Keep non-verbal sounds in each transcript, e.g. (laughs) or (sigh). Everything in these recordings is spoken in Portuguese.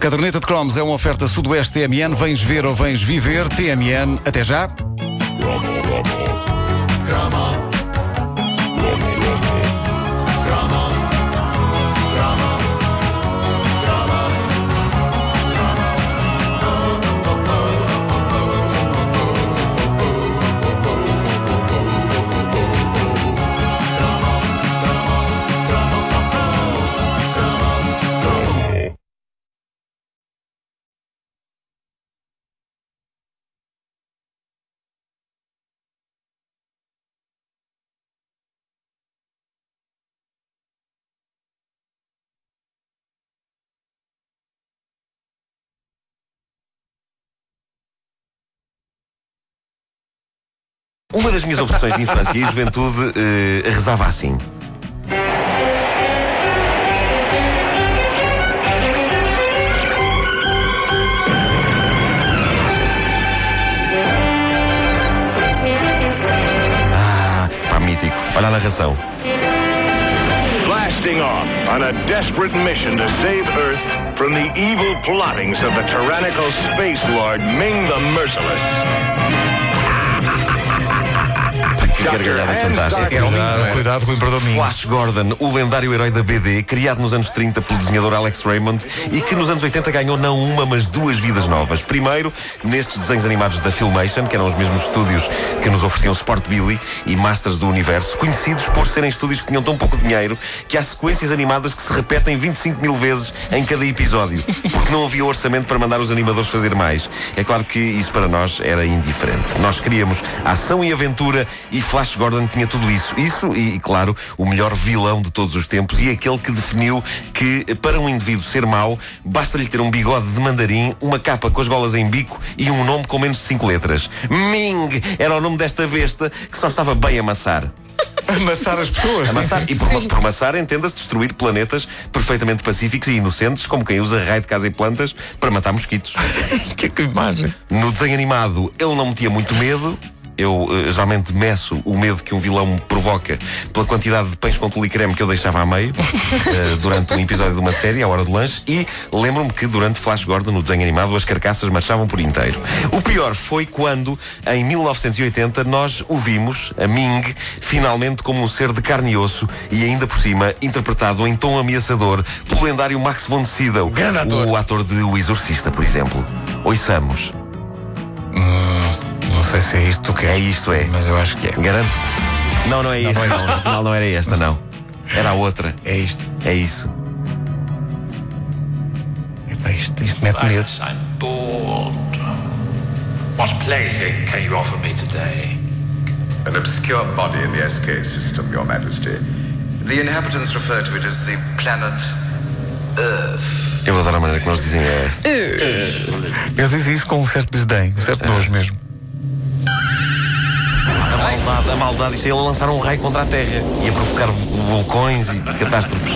Caderneta de Cromos é uma oferta Sudoeste TMN. Vens ver ou vens viver? TMN. Até já. Uma das minhas obsessões de infância e juventude eh, rezava assim. Ah, pá, mítico. Olha a narração. blasting off on a desperate mission to save Earth from the evil plottings of the tyrannical space lord Ming the Merciless. Que gargalhada fantástica. É o Mingo. Cuidado com o Imperador Mingo. Flash Gordon, o lendário herói da BD, criado nos anos 30 pelo desenhador Alex Raymond e que nos anos 80 ganhou não uma, mas duas vidas novas. Primeiro, nestes desenhos animados da Filmation, que eram os mesmos estúdios que nos ofereciam Sport Billy e Masters do Universo, conhecidos por serem estúdios que tinham tão pouco dinheiro que há sequências animadas que se repetem 25 mil vezes em cada episódio, porque não havia orçamento para mandar os animadores fazer mais. É claro que isso para nós era indiferente. Nós queríamos ação e aventura e Flash Gordon tinha tudo isso. Isso e, claro, o melhor vilão de todos os tempos e aquele que definiu que para um indivíduo ser mau basta-lhe ter um bigode de mandarim, uma capa com as golas em bico e um nome com menos de cinco letras. Ming era o nome desta besta que só estava bem a amassar. (laughs) Amassar as pessoas. Amassar. E por, por amassar entenda-se destruir planetas perfeitamente pacíficos e inocentes, como quem usa raio de casa e plantas para matar mosquitos. (laughs) Que, que imagem. No desenho animado, ele não metia muito medo. Eu eh, geralmente meço o medo que um vilão me provoca pela quantidade de pães com tule e creme que eu deixava a meio (laughs) eh, durante um episódio de uma série, à hora do lanche. E lembro-me que durante Flash Gordon, no desenho animado, as carcaças marchavam por inteiro. O pior foi quando, em 1980, nós o vimos, a Ming, finalmente como um ser de carne e osso e ainda por cima interpretado em tom ameaçador pelo lendário Max von Sydow, o ator de O Exorcista, por exemplo. Ouçamos. Não sei se é isto que É é. isto, é. Mas eu acho que é. Garanto. Não, não é esta. não é Não, afinal não era esta, não. Era a outra. É isto. É isso. Epá, isto, isto mete medo. I'm bored. What plaything can you offer me today? An obscure body in the SK system, Your Majesty. The inhabitants refer to it as the planet Earth. Eu adoro a maneira que nós dizem é. Eu disse isso com um certo desdém, um certo nojo mesmo. A maldade, a maldade. Isto é ele a lançar um raio contra a Terra e a provocar vo- vulcões e catástrofes.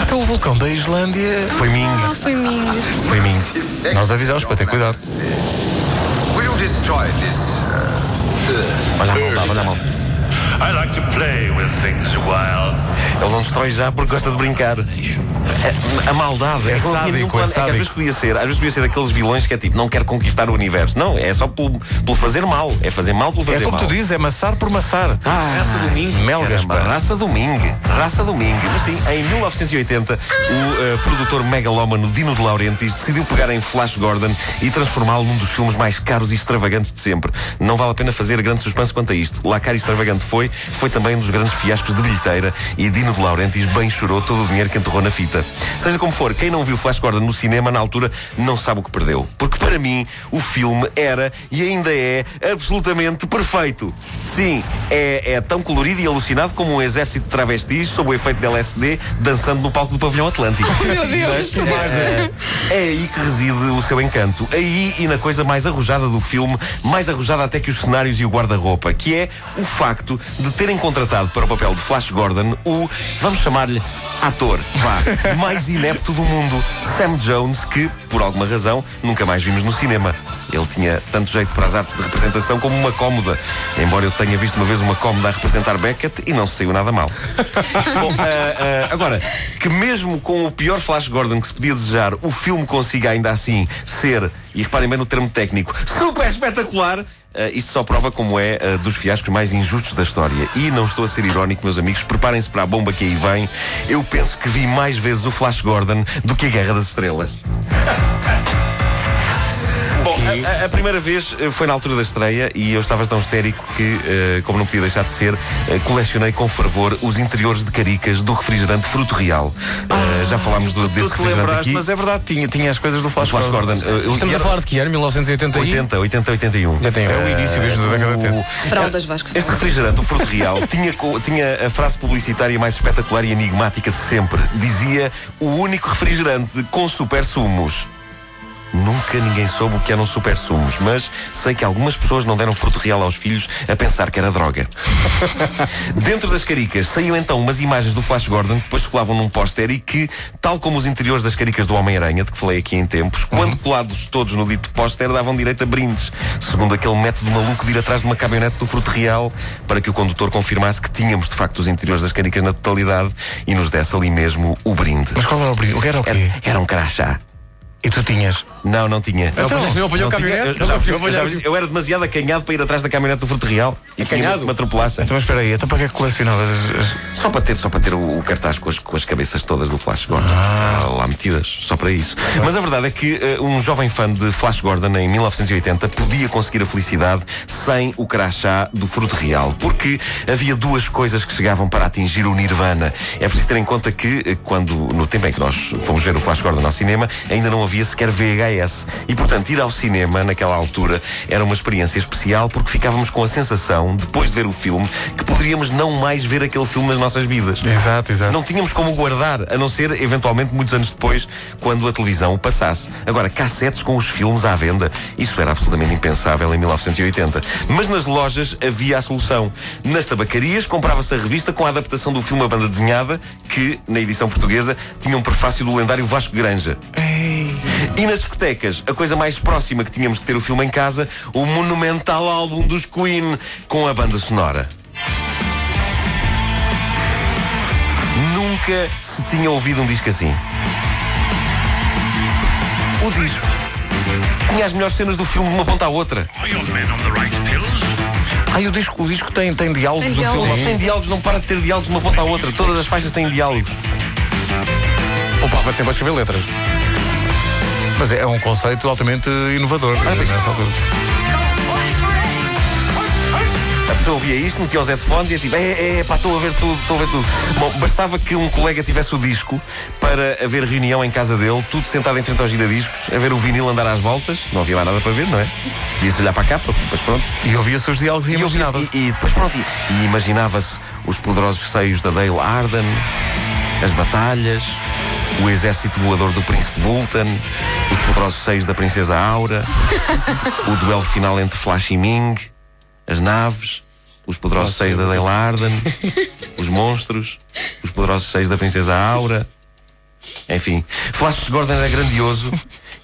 Até o vulcão da Islândia. Foi Ming. Ah, foi Ming. Foi Ming. Nós avisamos para ter cuidado. Will you destroy this uh? Olha a maldade, olha a maldade. I like to play with things a while. Ele não destrói já porque gosta de brincar. A, a maldade É tinha sádico, nenhum é plano. É que às sádico. vezes podia ser, às vezes podia ser daqueles vilões que é tipo, não quer conquistar o universo. Não, é só pelo, pelo fazer mal. É fazer mal pelo fazer É como mal. tu dizes, é maçar por maçar. Ah, Raça do Mingo. Melgas, raça do Ming. Raça do Ming. Mas sim, em 1980, o eh, produtor megalómano Dino de Laurentiis decidiu pegar em Flash Gordon e transformá-lo num dos filmes mais caros e extravagantes de sempre. Não vale a pena fazer grande suspense quanto a isto. Lá caro e extravagante foi, foi também um dos grandes fiascos de bilheteira e Dino de Laurentiis bem chorou todo o dinheiro que enterrou na fita. Seja como for, quem não viu Flash Gordon no cinema na altura não sabe o que perdeu. Porque para mim, o filme era e ainda é absolutamente perfeito. Sim, é, é tão colorido e alucinado como um exército de travestis sob o efeito de LSD dançando no palco do pavilhão Atlântico. (laughs) meu Deus. Mas é, é aí que reside o seu encanto. Aí e na coisa mais arrojada do filme, mais arrojada até que os cenários e o guarda-roupa, que é o facto de terem contratado para o papel de Flash Gordon o, vamos chamar-lhe, ator, vá, (laughs) mais inepto do mundo, Sam Jones, que, por alguma razão, nunca mais vimos no cinema. Ele tinha tanto jeito para as artes de representação como uma cómoda. Embora eu tenha visto uma vez uma cómoda a representar Beckett e não se saiu nada mal. (laughs) Bom, ah, ah, agora, que mesmo com o pior Flash Gordon que se podia desejar, o filme consiga ainda assim ser, e reparem bem no termo técnico, super espetacular. Uh, isto só prova como é uh, dos fiascos mais injustos da história. E não estou a ser irónico, meus amigos, preparem-se para a bomba que aí vem. Eu penso que vi mais vezes o Flash Gordon do que a Guerra das Estrelas. A, a, a, primeira vez eh, foi na altura da estreia e eu estava tão histérico que, uh, como não podia deixar de ser, uh, colecionei com fervor os interiores de caricas do refrigerante Fruto Real. Uh, já falámos do, desse refrigerante aqui. Mas é verdade, tinha, tinha as coisas do Flash, Flash Gordon. Gordon. Estamos a falar de que ano? 1980 80, 80, 81. 81. É o início mesmo da década de 80. Fraldas Vasco. Este refrigerante, o Fruto Real, (laughs) tinha, tinha a frase publicitária mais espetacular e enigmática de sempre. Dizia o único refrigerante com super sumos. Nunca ninguém soube o que eram super sumos, mas sei que algumas pessoas não deram fruto real aos filhos a pensar que era droga. (laughs) Dentro das caricas saíam então umas imagens do Flash Gordon que depois colavam num póster e que, tal como os interiores das caricas do Homem-Aranha, de que falei aqui em tempos, uhum. quando colados todos no dito póster, davam direito a brindes, segundo aquele método maluco de ir atrás de uma caminhonete do fruto real para que o condutor confirmasse que tínhamos de facto os interiores das caricas na totalidade e nos desse ali mesmo o brinde. Mas qual era o brinde? O que era o quê? Era, era um crachá. E tu tinhas? Não, não tinha. Então, não, não apanhou a caminhonete? Eu, era demasiado acanhado para ir atrás da caminhonete do Fruto Real e acanhado? uma atropelasse. Então, mas espera aí, então para que é que colecionavas? Só para ter, só para ter o, o cartaz com as, com as cabeças todas do Flash Gordon. Ah. Lá metidas, só para isso. Ah. Mas a verdade é que uh, um jovem fã de Flash Gordon em 1980 podia conseguir a felicidade sem o crachá do Fruto Real. Porque havia duas coisas que chegavam para atingir o Nirvana. É preciso ter em conta que, eh, quando, no tempo em que nós fomos ver o Flash Gordon ao cinema, ainda não havia sequer VHS. E, portanto, ir ao cinema naquela altura era uma experiência especial porque ficávamos com a sensação, depois de ver o filme, que poderíamos não mais ver aquele filme nas nossas vidas. Exato, exato. Não tínhamos como guardar, a não ser, eventualmente, muitos anos depois, quando a televisão o passasse. Agora, cassetes com os filmes à venda, isso era absolutamente impensável em 1980. Mas nas lojas havia a solução. Nas tabacarias comprava-se a revista com a adaptação do filme A Banda Desenhada, que, na edição portuguesa, tinha um prefácio do lendário Vasco Granja. Ei. E nas discotecas, a coisa mais próxima que tínhamos de ter o filme em casa, o monumental álbum dos Queen com a banda sonora. Nunca se tinha ouvido um disco assim. O disco tinha as melhores cenas do filme de uma ponta à outra. Ai, o disco, o disco tem, tem diálogos tem do diálogos. filme. Tem diálogos, não para de ter diálogos de uma ponta à outra. Todas as faixas têm diálogos. Poupava tempo a escrever letras. Mas é um conceito altamente inovador ah, nessa altura. A pessoa ouvia isto, metia os headphones e ia tipo, é, é, pá, estou a ver tudo, estou a ver tudo. Bom, bastava que um colega tivesse o disco para haver reunião em casa dele, tudo sentado em frente aos giradiscos, a ver o vinil andar às voltas, não havia mais nada para ver, não é? Ia-se olhar para a capa, depois pronto. E ouvia-se os diálogos e, e imaginava-se. E, e, depois pronto, e, e imaginava-se os poderosos seios da Dale Arden, as batalhas, o exército voador do príncipe Vultan, os poderosos seios da princesa Aura, o duelo final entre Flash e Ming, as naves, os poderosos seios da Dale Arden, (laughs) os monstros, os poderosos seios da princesa Aura. Enfim, Flash Gordon era grandioso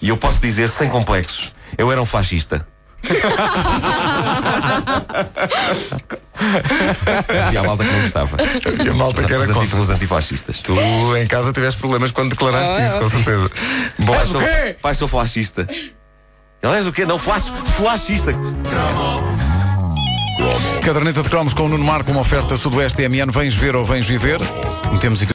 e eu posso dizer sem complexos, eu era um flashista. Havia a malta que não gostava. Havia a malta os, que era os, contra. os antifascistas. Tu em casa tiveste problemas quando declaraste ah, isso, com certeza. Bom, pai, sou, pai, sou flashista. Ele és o quê? Não, flash, flashista. Caderneta de cromos com o Nuno Marco, uma oferta Sudoeste MN. Vens ver ou vens viver? Metemos